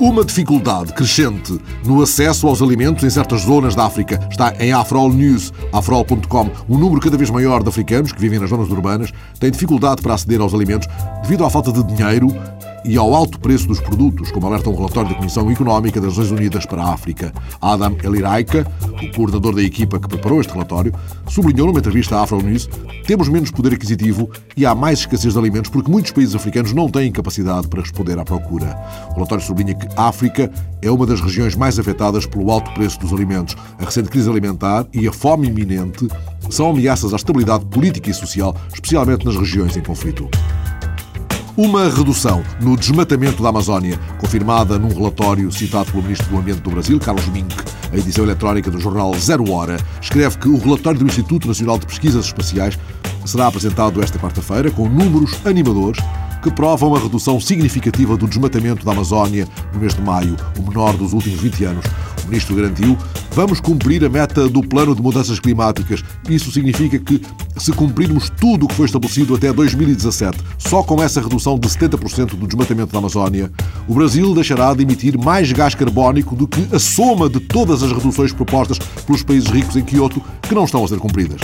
Uma dificuldade crescente no acesso aos alimentos em certas zonas da África está em Afrol News, afrol.com. Um número cada vez maior de africanos que vivem nas zonas urbanas tem dificuldade para aceder aos alimentos devido à falta de dinheiro e ao alto preço dos produtos, como alerta um relatório da Comissão Económica das Nações Unidas para a África. Adam Eliraika, o coordenador da equipa que preparou este relatório, sublinhou numa entrevista à Afro News temos menos poder aquisitivo e há mais escassez de alimentos porque muitos países africanos não têm capacidade para responder à procura. O relatório sublinha que a África é uma das regiões mais afetadas pelo alto preço dos alimentos. A recente crise alimentar e a fome iminente são ameaças à estabilidade política e social, especialmente nas regiões em conflito. Uma redução no desmatamento da Amazónia, confirmada num relatório citado pelo Ministro do Ambiente do Brasil, Carlos Mink. A edição eletrónica do jornal Zero Hora escreve que o relatório do Instituto Nacional de Pesquisas Espaciais será apresentado esta quarta-feira com números animadores que provam a redução significativa do desmatamento da Amazónia no mês de maio, o menor dos últimos 20 anos. O ministro garantiu: vamos cumprir a meta do plano de mudanças climáticas. Isso significa que, se cumprirmos tudo o que foi estabelecido até 2017, só com essa redução de 70% do desmatamento da Amazónia, o Brasil deixará de emitir mais gás carbónico do que a soma de todas as reduções propostas pelos países ricos em Quioto que não estão a ser cumpridas.